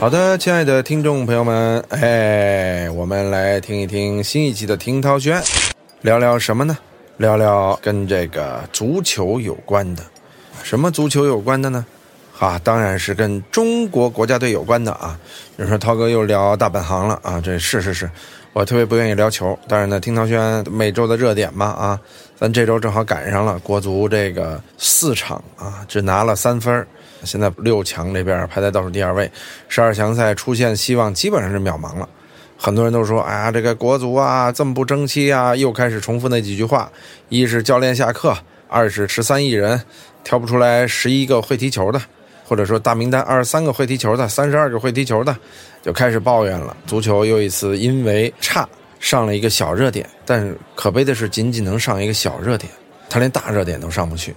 好的，亲爱的听众朋友们，哎，我们来听一听新一期的《听涛轩》，聊聊什么呢？聊聊跟这个足球有关的。什么足球有关的呢？啊，当然是跟中国国家队有关的啊。有人说涛哥又聊大本行了啊，这是是是，我特别不愿意聊球。但是呢，听涛轩每周的热点嘛啊，咱这周正好赶上了国足这个四场啊，只拿了三分现在六强这边排在倒数第二位，十二强赛出现希望基本上是渺茫了。很多人都说：“哎呀，这个国足啊，这么不争气啊！”又开始重复那几句话：一是教练下课，二是十三亿人挑不出来十一个会踢球的，或者说大名单二十三个会踢球的，三十二个会踢球的，就开始抱怨了。足球又一次因为差上了一个小热点，但可悲的是，仅仅能上一个小热点，他连大热点都上不去。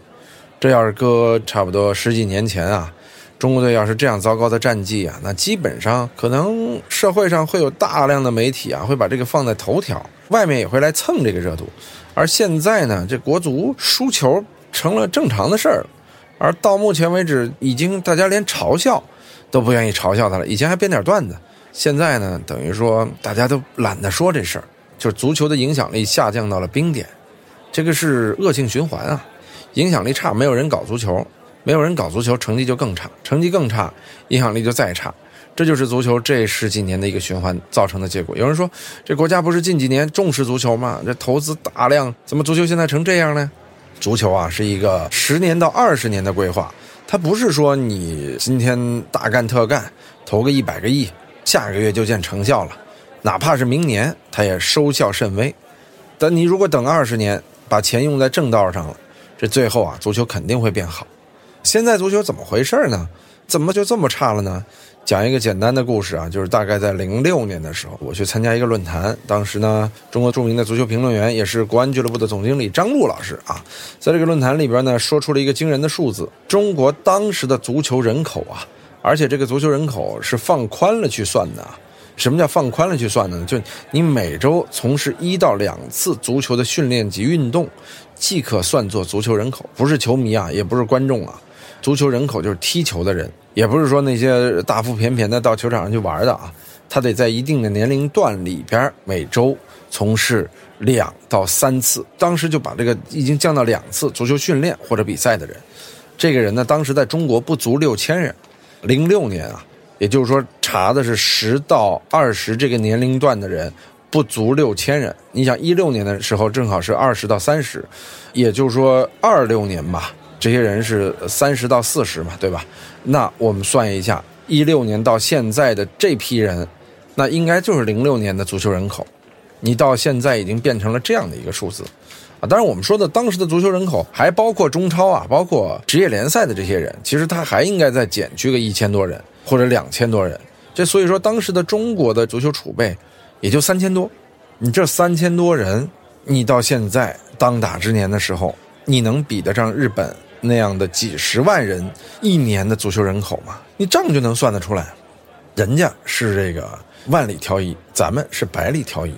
这要是搁差不多十几年前啊，中国队要是这样糟糕的战绩啊，那基本上可能社会上会有大量的媒体啊，会把这个放在头条，外面也会来蹭这个热度。而现在呢，这国足输球成了正常的事儿，而到目前为止，已经大家连嘲笑都不愿意嘲笑他了。以前还编点段子，现在呢，等于说大家都懒得说这事儿，就是足球的影响力下降到了冰点，这个是恶性循环啊。影响力差，没有人搞足球，没有人搞足球，成绩就更差，成绩更差，影响力就再差，这就是足球这十几年的一个循环造成的结果。有人说，这国家不是近几年重视足球吗？这投资大量，怎么足球现在成这样呢？足球啊，是一个十年到二十年的规划，它不是说你今天大干特干，投个一百个亿，下个月就见成效了，哪怕是明年，它也收效甚微。但你如果等二十年，把钱用在正道上了。这最后啊，足球肯定会变好。现在足球怎么回事呢？怎么就这么差了呢？讲一个简单的故事啊，就是大概在零六年的时候，我去参加一个论坛，当时呢，中国著名的足球评论员，也是国安俱乐部的总经理张璐老师啊，在这个论坛里边呢，说出了一个惊人的数字：中国当时的足球人口啊，而且这个足球人口是放宽了去算的。什么叫放宽了去算呢？就你每周从事一到两次足球的训练及运动。即可算作足球人口，不是球迷啊，也不是观众啊，足球人口就是踢球的人，也不是说那些大腹便便的到球场上去玩的啊，他得在一定的年龄段里边，每周从事两到三次，当时就把这个已经降到两次足球训练或者比赛的人，这个人呢，当时在中国不足六千人，零六年啊，也就是说查的是十到二十这个年龄段的人。不足六千人，你想一六年的时候正好是二十到三十，也就是说二六年吧，这些人是三十到四十嘛，对吧？那我们算一下，一六年到现在的这批人，那应该就是零六年的足球人口，你到现在已经变成了这样的一个数字，啊，当然我们说的当时的足球人口还包括中超啊，包括职业联赛的这些人，其实他还应该再减去个一千多人或者两千多人，这所以说当时的中国的足球储备。也就三千多，你这三千多人，你到现在当打之年的时候，你能比得上日本那样的几十万人一年的足球人口吗？你账就能算得出来，人家是这个万里挑一，咱们是百里挑一，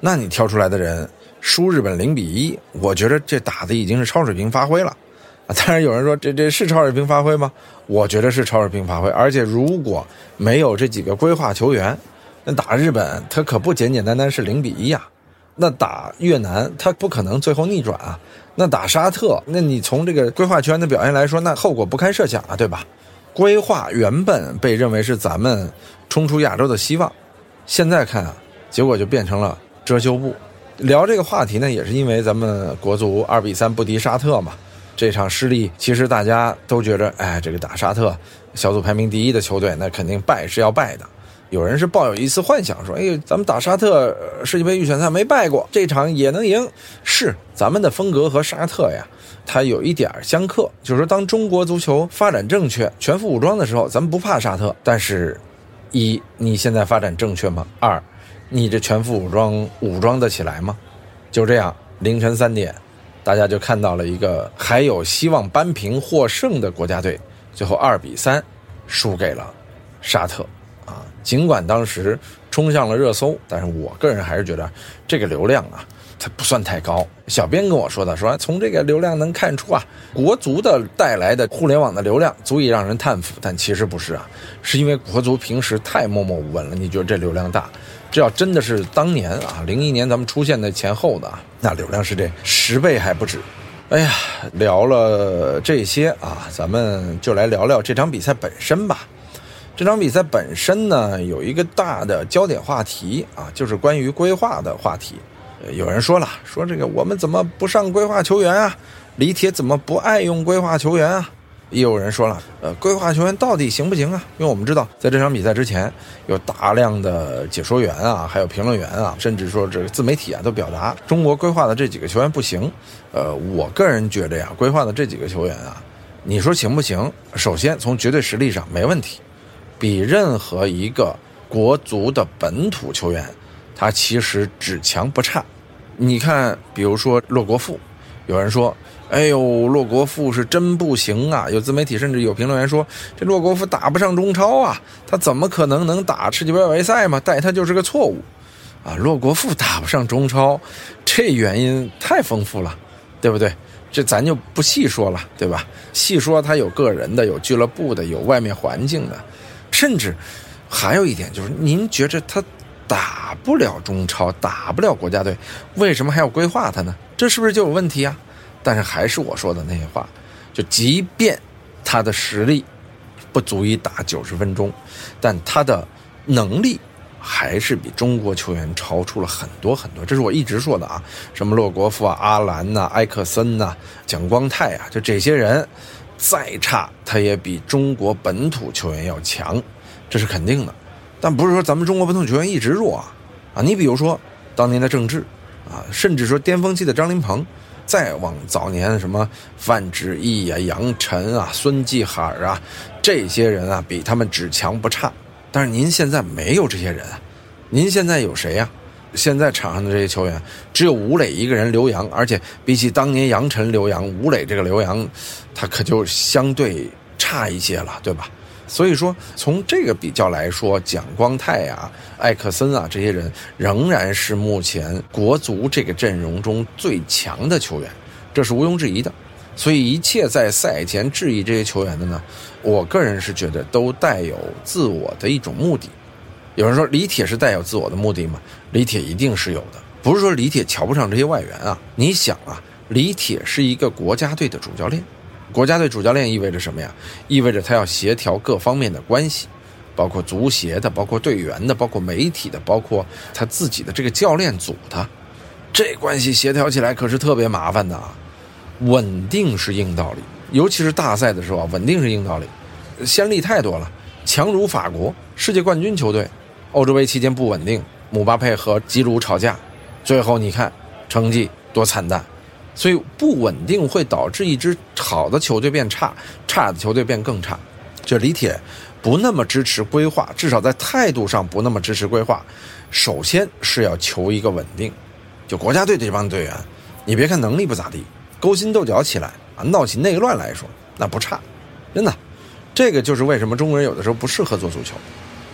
那你挑出来的人输日本零比一，我觉得这打的已经是超水平发挥了，啊，当然有人说这这是超水平发挥吗？我觉得是超水平发挥，而且如果没有这几个规划球员。那打日本，他可不简简单单是零比一呀。那打越南，他不可能最后逆转啊。那打沙特，那你从这个规划圈的表现来说，那后果不堪设想啊，对吧？规划原本被认为是咱们冲出亚洲的希望，现在看啊，结果就变成了遮羞布。聊这个话题呢，也是因为咱们国足二比三不敌沙特嘛。这场失利，其实大家都觉着，哎，这个打沙特，小组排名第一的球队，那肯定败是要败的。有人是抱有一丝幻想，说：“哎，咱们打沙特世界杯预选赛没败过，这场也能赢。”是咱们的风格和沙特呀，它有一点相克。就是说，当中国足球发展正确、全副武装的时候，咱们不怕沙特。但是，一你现在发展正确吗？二，你这全副武装武装得起来吗？就这样，凌晨三点，大家就看到了一个还有希望扳平获胜的国家队，最后二比三输给了沙特。尽管当时冲向了热搜，但是我个人还是觉得这个流量啊，它不算太高。小编跟我说的，说从这个流量能看出啊，国足的带来的互联网的流量足以让人叹服，但其实不是啊，是因为国足平时太默默无闻了。你觉得这流量大？这要真的是当年啊，零一年咱们出现的前后的，那流量是这十倍还不止。哎呀，聊了这些啊，咱们就来聊聊这场比赛本身吧。这场比赛本身呢，有一个大的焦点话题啊，就是关于规划的话题。有人说了，说这个我们怎么不上规划球员啊？李铁怎么不爱用规划球员啊？也有人说了，呃，规划球员到底行不行啊？因为我们知道，在这场比赛之前，有大量的解说员啊，还有评论员啊，甚至说这个自媒体啊，都表达中国规划的这几个球员不行。呃，我个人觉得呀，规划的这几个球员啊，你说行不行？首先从绝对实力上没问题，比任何一个国足的本土球员，他其实只强不差。你看，比如说洛国富，有人说。哎呦，洛国富是真不行啊！有自媒体甚至有评论员说，这洛国富打不上中超啊，他怎么可能能打世界杯外赛嘛？带他就是个错误，啊，洛国富打不上中超，这原因太丰富了，对不对？这咱就不细说了，对吧？细说他有个人的，有俱乐部的，有外面环境的，甚至还有一点就是，您觉着他打不了中超，打不了国家队，为什么还要规划他呢？这是不是就有问题啊？但是还是我说的那些话，就即便他的实力不足以打九十分钟，但他的能力还是比中国球员超出了很多很多。这是我一直说的啊，什么洛国富啊、阿兰呐、埃克森呐、蒋光太啊，就这些人再差，他也比中国本土球员要强，这是肯定的。但不是说咱们中国本土球员一直弱啊啊！你比如说当年的郑智啊，甚至说巅峰期的张琳芃。再往早年，什么范志毅啊、杨晨啊、孙继海啊，这些人啊，比他们只强不差。但是您现在没有这些人啊，您现在有谁呀？现在场上的这些球员，只有吴磊一个人，留洋，而且比起当年杨晨、留洋，吴磊这个留洋，他可就相对差一些了，对吧？所以说，从这个比较来说，蒋光太啊、艾克森啊这些人仍然是目前国足这个阵容中最强的球员，这是毋庸置疑的。所以，一切在赛前质疑这些球员的呢，我个人是觉得都带有自我的一种目的。有人说李铁是带有自我的目的吗？李铁一定是有的，不是说李铁瞧不上这些外援啊。你想啊，李铁是一个国家队的主教练。国家队主教练意味着什么呀？意味着他要协调各方面的关系，包括足协的，包括队员的，包括媒体的，包括他自己的这个教练组的，这关系协调起来可是特别麻烦的啊。稳定是硬道理，尤其是大赛的时候，稳定是硬道理。先例太多了，强如法国，世界冠军球队，欧洲杯期间不稳定，姆巴佩和基鲁吵架，最后你看成绩多惨淡。所以不稳定会导致一支好的球队变差，差的球队变更差。就李铁不那么支持规划，至少在态度上不那么支持规划。首先是要求一个稳定。就国家队这帮队员，你别看能力不咋地，勾心斗角起来啊，闹起内乱来说那不差，真的。这个就是为什么中国人有的时候不适合做足球，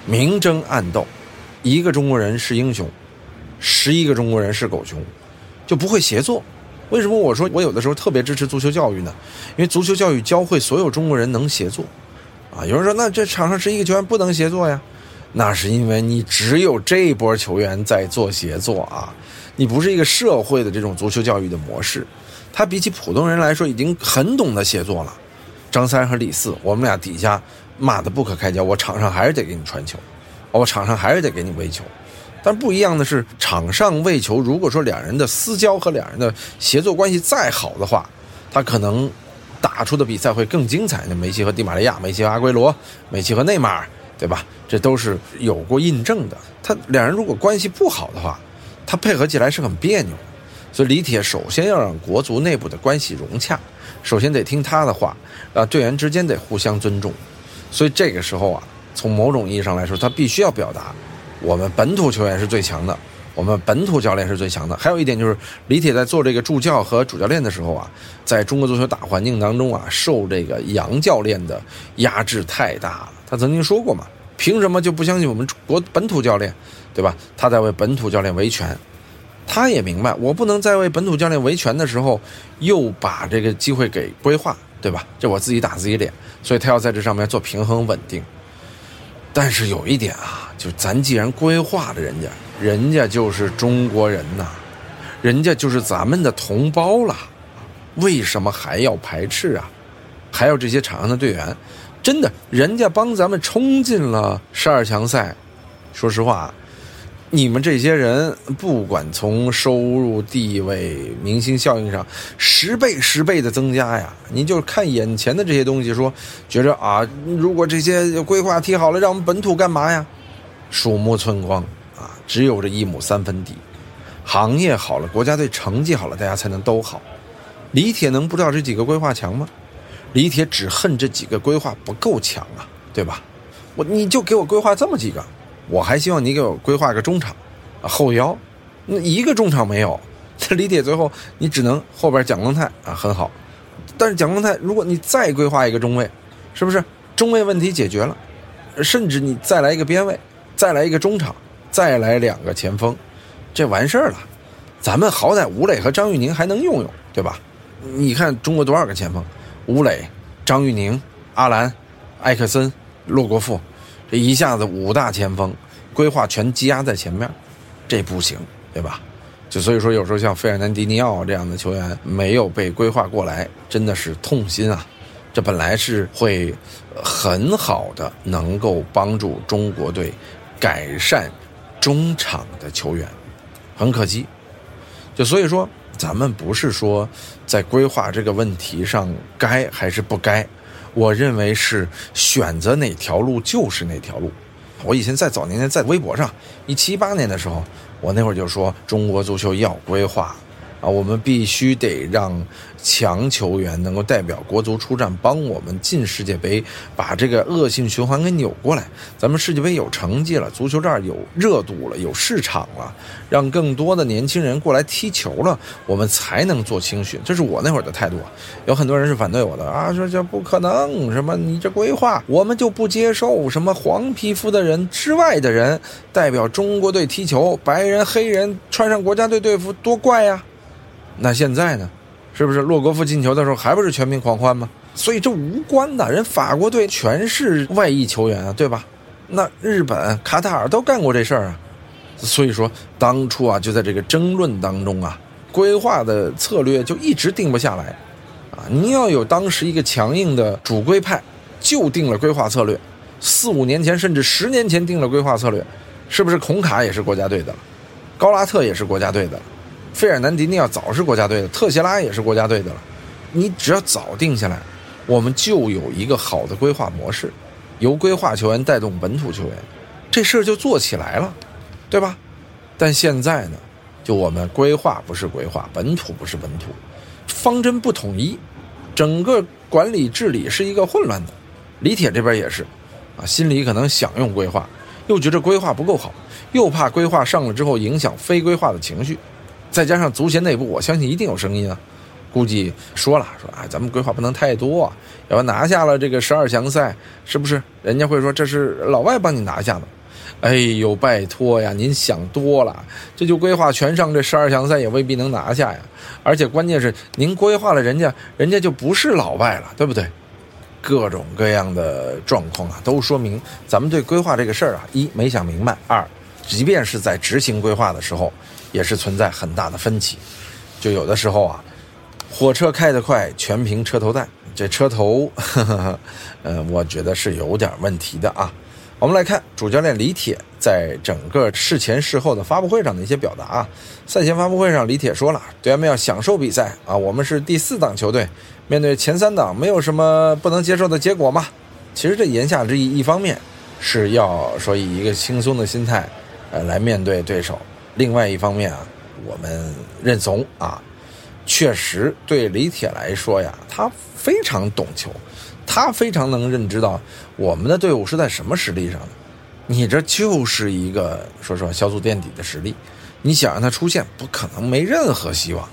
明争暗斗，一个中国人是英雄，十一个中国人是狗熊，就不会协作。为什么我说我有的时候特别支持足球教育呢？因为足球教育教会所有中国人能协作，啊，有人说那这场上十一个球员不能协作呀？那是因为你只有这一波球员在做协作啊，你不是一个社会的这种足球教育的模式，他比起普通人来说已经很懂得协作了。张三和李四，我们俩底下骂的不可开交，我场上还是得给你传球，我场上还是得给你喂球。但不一样的是，场上喂球，如果说两人的私交和两人的协作关系再好的话，他可能打出的比赛会更精彩。那梅西和迪玛利亚，梅西和阿圭罗，梅西和内马尔，对吧？这都是有过印证的。他两人如果关系不好的话，他配合起来是很别扭。所以李铁首先要让国足内部的关系融洽，首先得听他的话，啊，队员之间得互相尊重。所以这个时候啊，从某种意义上来说，他必须要表达。我们本土球员是最强的，我们本土教练是最强的。还有一点就是，李铁在做这个助教和主教练的时候啊，在中国足球大环境当中啊，受这个杨教练的压制太大了。他曾经说过嘛，凭什么就不相信我们国本土教练，对吧？他在为本土教练维权。他也明白，我不能在为本土教练维权的时候，又把这个机会给规划，对吧？这我自己打自己脸，所以他要在这上面做平衡稳定。但是有一点啊，就咱既然规划了人家，人家就是中国人呐，人家就是咱们的同胞了，为什么还要排斥啊？还有这些场上的队员，真的，人家帮咱们冲进了十二强赛，说实话。你们这些人，不管从收入、地位、明星效应上，十倍、十倍的增加呀！您就看眼前的这些东西，说觉着啊，如果这些规划踢好了，让我们本土干嘛呀？鼠目寸光啊，只有这一亩三分地，行业好了，国家队成绩好了，大家才能都好。李铁能不知道这几个规划强吗？李铁只恨这几个规划不够强啊，对吧？我你就给我规划这么几个。我还希望你给我规划个中场，后腰，那一个中场没有，这李铁最后你只能后边蒋光泰啊很好，但是蒋光泰如果你再规划一个中卫，是不是中卫问题解决了？甚至你再来一个边卫，再来一个中场，再来两个前锋，这完事儿了。咱们好歹吴磊和张玉宁还能用用，对吧？你看中国多少个前锋？吴磊、张玉宁、阿兰、艾克森、洛国富。这一下子五大前锋规划全积压在前面，这不行，对吧？就所以说，有时候像费尔南迪尼奥这样的球员没有被规划过来，真的是痛心啊！这本来是会很好的，能够帮助中国队改善中场的球员，很可惜。就所以说，咱们不是说在规划这个问题上该还是不该。我认为是选择哪条路就是哪条路。我以前在早年间在微博上，一七一八年的时候，我那会儿就说中国足球要规划。啊，我们必须得让强球员能够代表国足出战，帮我们进世界杯，把这个恶性循环给扭过来。咱们世界杯有成绩了，足球这儿有热度了，有市场了，让更多的年轻人过来踢球了，我们才能做青训。这是我那会儿的态度。有很多人是反对我的啊，说这不可能，什么你这规划，我们就不接受什么黄皮肤的人之外的人代表中国队踢球，白人黑人穿上国家队队服多怪呀。那现在呢，是不是洛国富进球的时候还不是全民狂欢吗？所以这无关的，人法国队全是外裔球员啊，对吧？那日本、卡塔尔都干过这事儿啊。所以说当初啊，就在这个争论当中啊，规划的策略就一直定不下来啊。你要有当时一个强硬的主规派，就定了规划策略。四五年前甚至十年前定了规划策略，是不是孔卡也是国家队的了？高拉特也是国家队的了？费尔南迪尼奥早是国家队的，特谢拉也是国家队的了。你只要早定下来，我们就有一个好的规划模式，由规划球员带动本土球员，这事儿就做起来了，对吧？但现在呢，就我们规划不是规划，本土不是本土，方针不统一，整个管理治理是一个混乱的。李铁这边也是，啊，心里可能想用规划，又觉得规划不够好，又怕规划上了之后影响非规划的情绪。再加上足协内部，我相信一定有声音啊，估计说了说啊，咱们规划不能太多，要拿下了这个十二强赛，是不是？人家会说这是老外帮你拿下的，哎呦，拜托呀，您想多了，这就规划全上这十二强赛也未必能拿下呀，而且关键是您规划了人家，人家就不是老外了，对不对？各种各样的状况啊，都说明咱们对规划这个事儿啊，一没想明白，二即便是在执行规划的时候。也是存在很大的分歧，就有的时候啊，火车开得快，全凭车头带。这车头，嗯，我觉得是有点问题的啊。我们来看主教练李铁在整个事前事后的发布会上的一些表达啊。赛前发布会上，李铁说了，队员们要享受比赛啊，我们是第四档球队，面对前三档，没有什么不能接受的结果嘛。其实这言下之意，一方面是要说以一个轻松的心态，呃，来面对对手。另外一方面啊，我们认怂啊，确实对李铁来说呀，他非常懂球，他非常能认知到我们的队伍是在什么实力上的。你这就是一个说实话小组垫底的实力，你想让他出现，不可能没任何希望，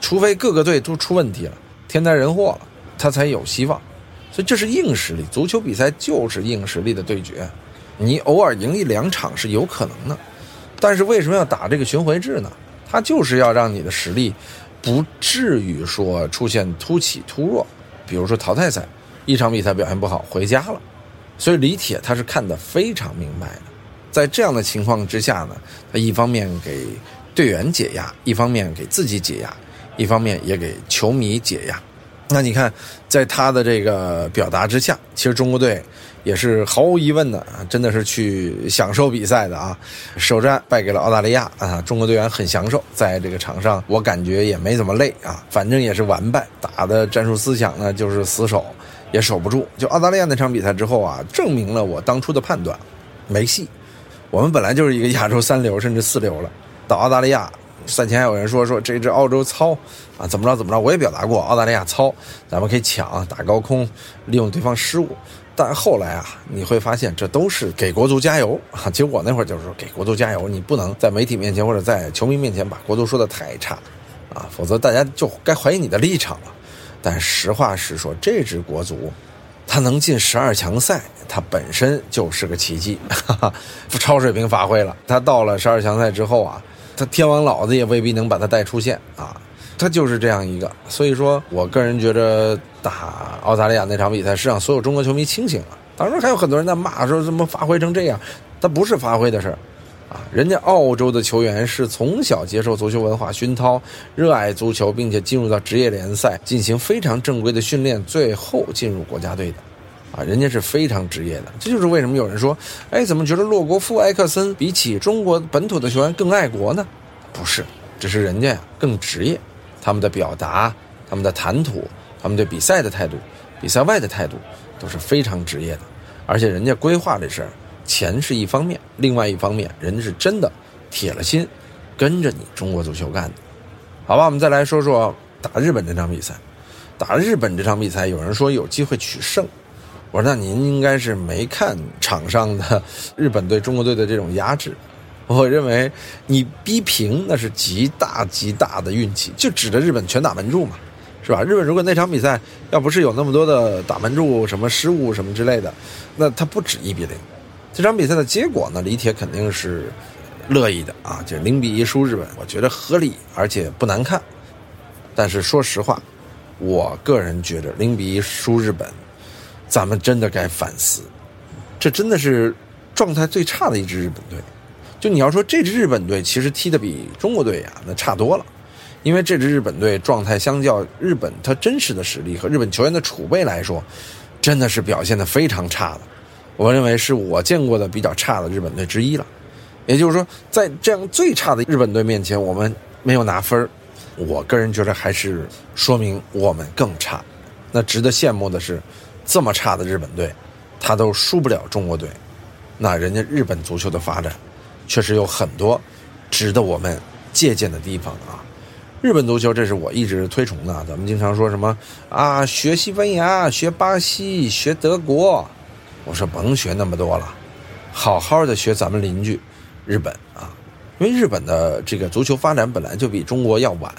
除非各个队都出问题了，天灾人祸了，他才有希望。所以这是硬实力，足球比赛就是硬实力的对决，你偶尔赢一两场是有可能的。但是为什么要打这个巡回制呢？它就是要让你的实力不至于说出现突起突弱。比如说淘汰赛，一场比赛表现不好回家了，所以李铁他是看得非常明白的。在这样的情况之下呢，他一方面给队员解压，一方面给自己解压，一方面也给球迷解压。那你看，在他的这个表达之下，其实中国队也是毫无疑问的啊，真的是去享受比赛的啊。首战败给了澳大利亚啊，中国队员很享受，在这个场上我感觉也没怎么累啊，反正也是完败，打的战术思想呢就是死守，也守不住。就澳大利亚那场比赛之后啊，证明了我当初的判断，没戏。我们本来就是一个亚洲三流甚至四流了，到澳大利亚。赛前还有人说说这支澳洲糙，啊怎么着怎么着，我也表达过澳大利亚糙，咱们可以抢打高空，利用对方失误。但后来啊，你会发现这都是给国足加油啊。其实我那会儿就是说给国足加油，你不能在媒体面前或者在球迷面前把国足说的太差，啊，否则大家就该怀疑你的立场了。但实话实说，这支国足，他能进十二强赛，它本身就是个奇迹，哈哈，超水平发挥了。他到了十二强赛之后啊。他天王老子也未必能把他带出线啊，他就是这样一个。所以说我个人觉着打澳大利亚那场比赛是让所有中国球迷清醒了。当然还有很多人在骂说怎么发挥成这样，他不是发挥的事儿啊。人家澳洲的球员是从小接受足球文化熏陶，热爱足球，并且进入到职业联赛进行非常正规的训练，最后进入国家队的。啊，人家是非常职业的，这就是为什么有人说，哎，怎么觉得洛国富、埃克森比起中国本土的球员更爱国呢？不是，只是人家呀更职业，他们的表达、他们的谈吐、他们对比赛的态度、比赛外的态度都是非常职业的，而且人家规划这事儿，钱是一方面，另外一方面，人家是真的铁了心跟着你中国足球干的。好吧，我们再来说说打日本这场比赛，打日本这场比赛，有人说有机会取胜。我说：“那您应该是没看场上的日本队、中国队的这种压制。我认为你逼平那是极大极大的运气，就指着日本全打门柱嘛，是吧？日本如果那场比赛要不是有那么多的打门柱什么失误什么之类的，那他不止一比零。这场比赛的结果呢，李铁肯定是乐意的啊，就零比一输日本，我觉得合理而且不难看。但是说实话，我个人觉得零比一输日本。”咱们真的该反思，这真的是状态最差的一支日本队。就你要说这支日本队其实踢得比中国队呀那差多了，因为这支日本队状态相较日本他真实的实力和日本球员的储备来说，真的是表现得非常差的。我认为是我见过的比较差的日本队之一了。也就是说，在这样最差的日本队面前，我们没有拿分我个人觉得还是说明我们更差。那值得羡慕的是。这么差的日本队，他都输不了中国队，那人家日本足球的发展，确实有很多值得我们借鉴的地方啊。日本足球，这是我一直推崇的。咱们经常说什么啊，学西班牙、学巴西、学德国，我说甭学那么多了，好好的学咱们邻居日本啊，因为日本的这个足球发展本来就比中国要晚。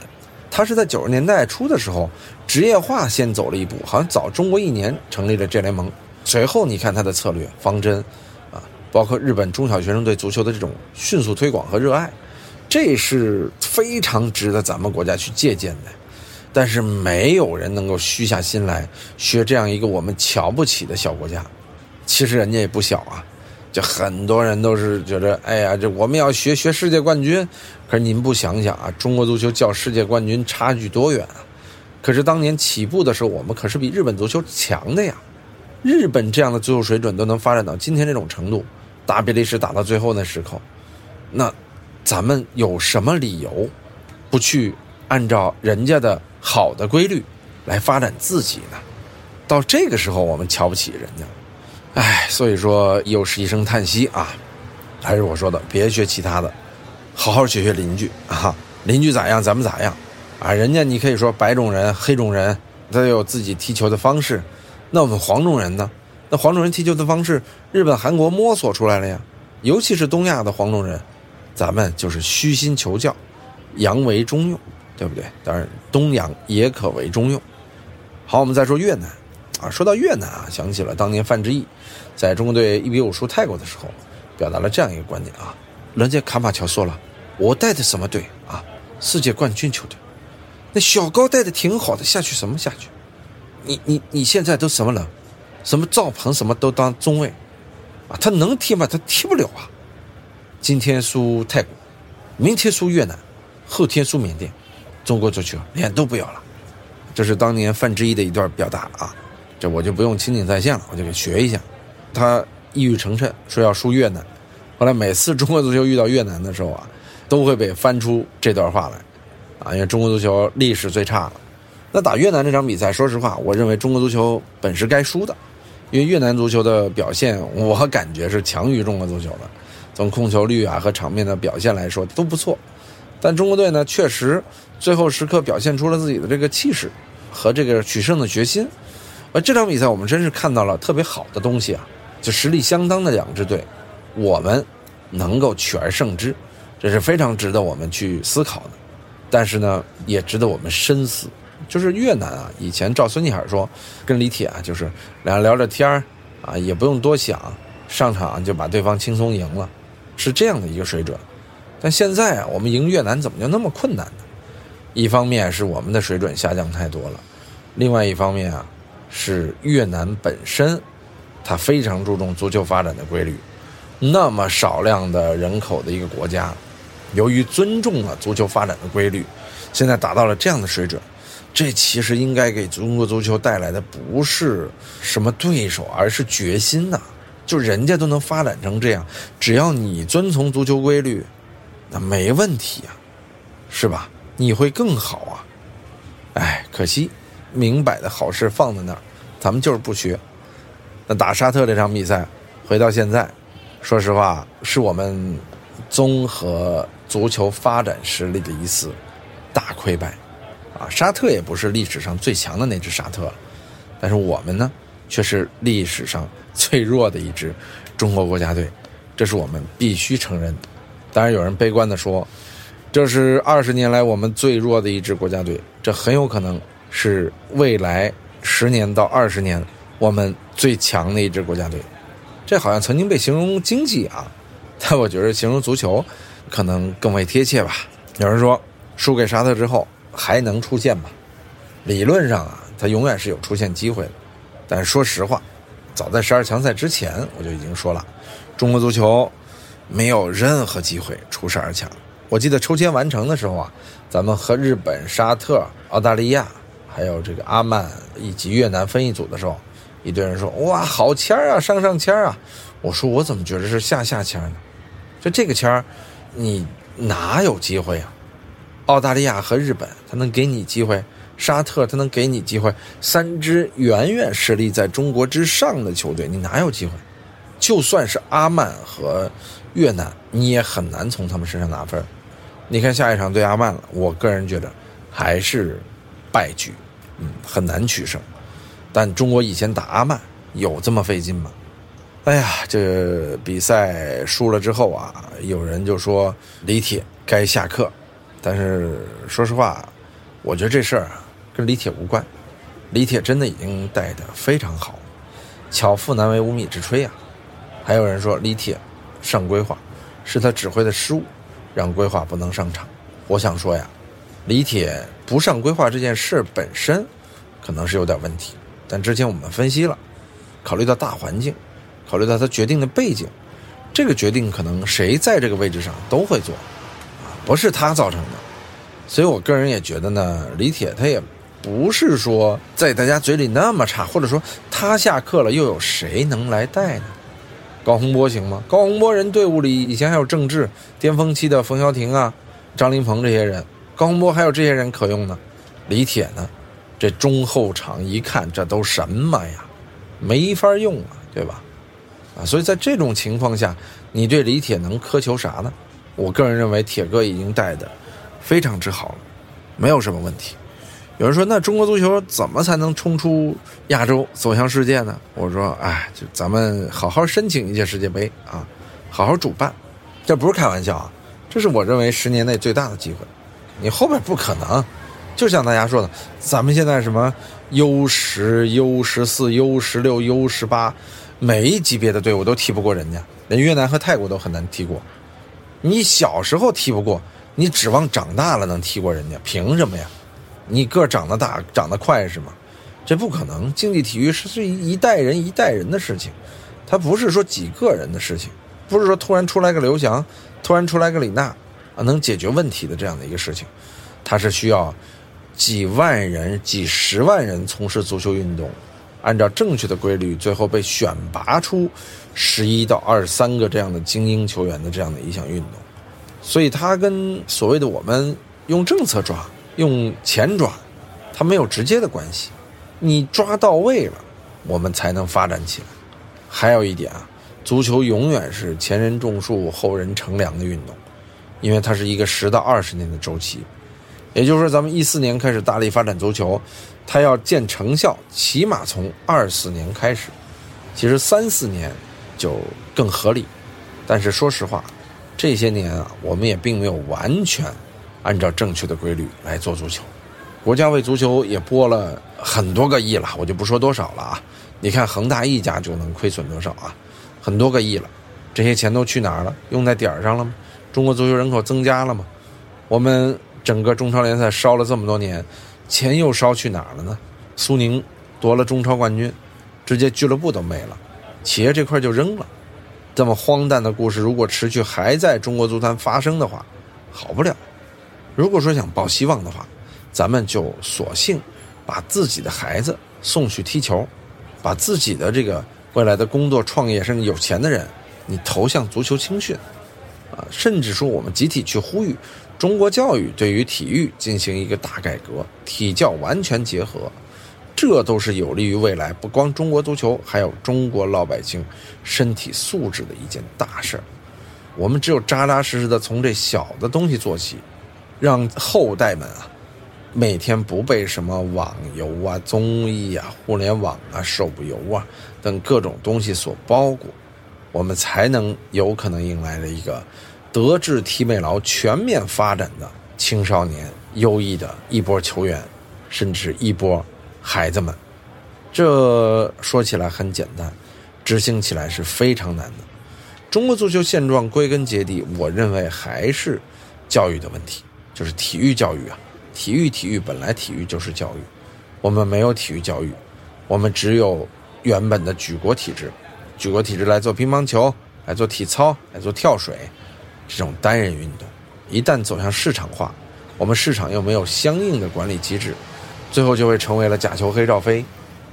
他是在九十年代初的时候，职业化先走了一步，好像早中国一年成立了这联盟。随后你看他的策略方针，啊，包括日本中小学生对足球的这种迅速推广和热爱，这是非常值得咱们国家去借鉴的。但是没有人能够虚下心来学这样一个我们瞧不起的小国家。其实人家也不小啊。就很多人都是觉得，哎呀，这我们要学学世界冠军，可是您不想想啊，中国足球较世界冠军差距多远啊？可是当年起步的时候，我们可是比日本足球强的呀。日本这样的足球水准都能发展到今天这种程度，打比利时打到最后那时刻，那咱们有什么理由不去按照人家的好的规律来发展自己呢？到这个时候，我们瞧不起人家。唉，所以说又是一声叹息啊！还是我说的，别学其他的，好好学学邻居啊！邻居咋样，咱们咋样啊？人家你可以说白种人、黑种人，他有自己踢球的方式，那我们黄种人呢？那黄种人踢球的方式，日本、韩国摸索出来了呀。尤其是东亚的黄种人，咱们就是虚心求教，洋为中用，对不对？当然，东洋也可为中用。好，我们再说越南。啊，说到越南啊，想起了当年范志毅在中国队一比五输泰国的时候，表达了这样一个观点啊。人家卡马乔说了，我带的什么队啊？世界冠军球队。那小高带的挺好的，下去什么下去？你你你现在都什么人？什么赵鹏什么都当中卫，啊，他能踢吗？他踢不了啊。今天输泰国，明天输越南，后天输缅甸，中国足球脸都不要了。这是当年范志毅的一段表达啊，这我就不用情景再现了，我就给学一下。他一语成谶说要输越南，后来每次中国足球遇到越南的时候啊，都会被翻出这段话来，啊，因为中国足球历史最差了。那打越南这场比赛，说实话，我认为中国足球本是该输的。因为越南足球的表现，我感觉是强于中国足球的，从控球率啊和场面的表现来说都不错。但中国队呢，确实最后时刻表现出了自己的这个气势和这个取胜的决心。而这场比赛，我们真是看到了特别好的东西啊！就实力相当的两支队，我们能够取而胜之，这是非常值得我们去思考的。但是呢，也值得我们深思。就是越南啊，以前照孙继海说，跟李铁啊，就是俩人聊着天儿啊，也不用多想，上场就把对方轻松赢了，是这样的一个水准。但现在啊，我们赢越南怎么就那么困难呢？一方面是我们的水准下降太多了，另外一方面啊，是越南本身，它非常注重足球发展的规律，那么少量的人口的一个国家，由于尊重了足球发展的规律，现在达到了这样的水准。这其实应该给中国足球带来的不是什么对手，而是决心呐！就人家都能发展成这样，只要你遵从足球规律，那没问题啊，是吧？你会更好啊！哎，可惜明摆的好事放在那儿，咱们就是不学。那打沙特这场比赛，回到现在，说实话，是我们综合足球发展实力的一次大溃败。啊，沙特也不是历史上最强的那支沙特了，但是我们呢，却是历史上最弱的一支中国国家队，这是我们必须承认的。当然，有人悲观的说，这是二十年来我们最弱的一支国家队，这很有可能是未来十年到二十年我们最强的一支国家队。这好像曾经被形容经济啊，但我觉得形容足球可能更为贴切吧。有人说，输给沙特之后。还能出现吗？理论上啊，他永远是有出现机会的。但是说实话，早在十二强赛之前，我就已经说了，中国足球没有任何机会出十二强。我记得抽签完成的时候啊，咱们和日本、沙特、澳大利亚，还有这个阿曼以及越南分一组的时候，一堆人说：“哇，好签啊，上上签啊！”我说：“我怎么觉得是下下签呢？就这个签你哪有机会啊？”澳大利亚和日本，他能给你机会；沙特，他能给你机会。三支远远实力在中国之上的球队，你哪有机会？就算是阿曼和越南，你也很难从他们身上拿分。你看下一场对阿曼了，我个人觉得还是败局，嗯，很难取胜。但中国以前打阿曼有这么费劲吗？哎呀，这比赛输了之后啊，有人就说李铁该下课。但是说实话，我觉得这事儿跟李铁无关。李铁真的已经带的非常好，巧妇难为无米之炊啊。还有人说李铁上规划是他指挥的失误，让规划不能上场。我想说呀，李铁不上规划这件事本身可能是有点问题，但之前我们分析了，考虑到大环境，考虑到他决定的背景，这个决定可能谁在这个位置上都会做。不是他造成的，所以我个人也觉得呢，李铁他也不是说在大家嘴里那么差，或者说他下课了又有谁能来带呢？高洪波行吗？高洪波人队伍里以前还有郑智、巅峰期的冯潇霆啊、张琳芃这些人，高洪波还有这些人可用呢。李铁呢，这中后场一看这都什么呀，没法用啊，对吧？啊，所以在这种情况下，你对李铁能苛求啥呢？我个人认为，铁哥已经带的非常之好了，没有什么问题。有人说，那中国足球怎么才能冲出亚洲，走向世界呢？我说，哎，就咱们好好申请一届世界杯啊，好好主办，这不是开玩笑啊，这是我认为十年内最大的机会。你后边不可能，就像大家说的，咱们现在什么 U 十、U 十四、U 十六、U 十八，每一级别的队伍都踢不过人家，连越南和泰国都很难踢过。你小时候踢不过，你指望长大了能踢过人家？凭什么呀？你个长得大，长得快是吗？这不可能。竞技体育是是一代人一代人的事情，它不是说几个人的事情，不是说突然出来个刘翔，突然出来个李娜，啊，能解决问题的这样的一个事情，它是需要几万人、几十万人从事足球运动，按照正确的规律，最后被选拔出十一到二十三个这样的精英球员的这样的一项运动。所以它跟所谓的我们用政策抓、用钱抓，它没有直接的关系。你抓到位了，我们才能发展起来。还有一点啊，足球永远是前人种树、后人乘凉的运动，因为它是一个十到二十年的周期。也就是说，咱们一四年开始大力发展足球，它要见成效，起码从二四年开始。其实三四年就更合理。但是说实话。这些年啊，我们也并没有完全按照正确的规律来做足球。国家为足球也拨了很多个亿了，我就不说多少了啊。你看恒大一家就能亏损多少啊？很多个亿了，这些钱都去哪儿了？用在点儿上了吗？中国足球人口增加了吗？我们整个中超联赛烧了这么多年，钱又烧去哪儿了呢？苏宁夺了中超冠军，直接俱乐部都没了，企业这块就扔了。这么荒诞的故事，如果持续还在中国足坛发生的话，好不了。如果说想抱希望的话，咱们就索性把自己的孩子送去踢球，把自己的这个未来的工作、创业，甚至有钱的人，你投向足球青训，啊，甚至说我们集体去呼吁中国教育对于体育进行一个大改革，体教完全结合。这都是有利于未来，不光中国足球，还有中国老百姓身体素质的一件大事儿。我们只有扎扎实实的从这小的东西做起，让后代们啊，每天不被什么网游啊、综艺啊、互联网啊、手游啊等各种东西所包裹，我们才能有可能迎来了一个德智体美劳全面发展的青少年优异的一波球员，甚至一波。孩子们，这说起来很简单，执行起来是非常难的。中国足球现状归根结底，我认为还是教育的问题，就是体育教育啊。体育，体育本来体育就是教育，我们没有体育教育，我们只有原本的举国体制，举国体制来做乒乓球，来做体操，来做跳水，这种单人运动，一旦走向市场化，我们市场又没有相应的管理机制。最后就会成为了假球黑赵飞，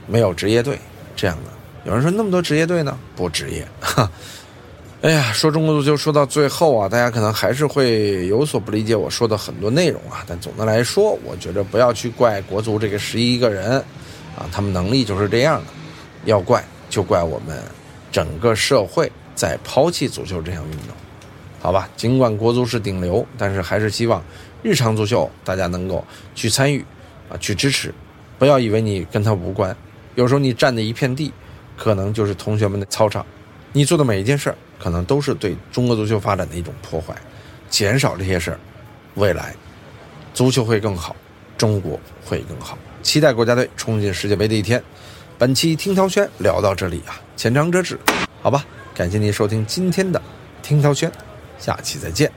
没有职业队这样的。有人说那么多职业队呢？不职业。哈，哎呀，说中国足球说到最后啊，大家可能还是会有所不理解我说的很多内容啊。但总的来说，我觉得不要去怪国足这个十一个人，啊，他们能力就是这样的。要怪就怪我们整个社会在抛弃足球这项运动，好吧？尽管国足是顶流，但是还是希望日常足球大家能够去参与。啊，去支持，不要以为你跟他无关，有时候你占的一片地，可能就是同学们的操场，你做的每一件事儿，可能都是对中国足球发展的一种破坏。减少这些事儿，未来足球会更好，中国会更好。期待国家队冲进世界杯的一天。本期听涛轩聊到这里啊，浅尝辄止，好吧？感谢您收听今天的听涛轩，下期再见。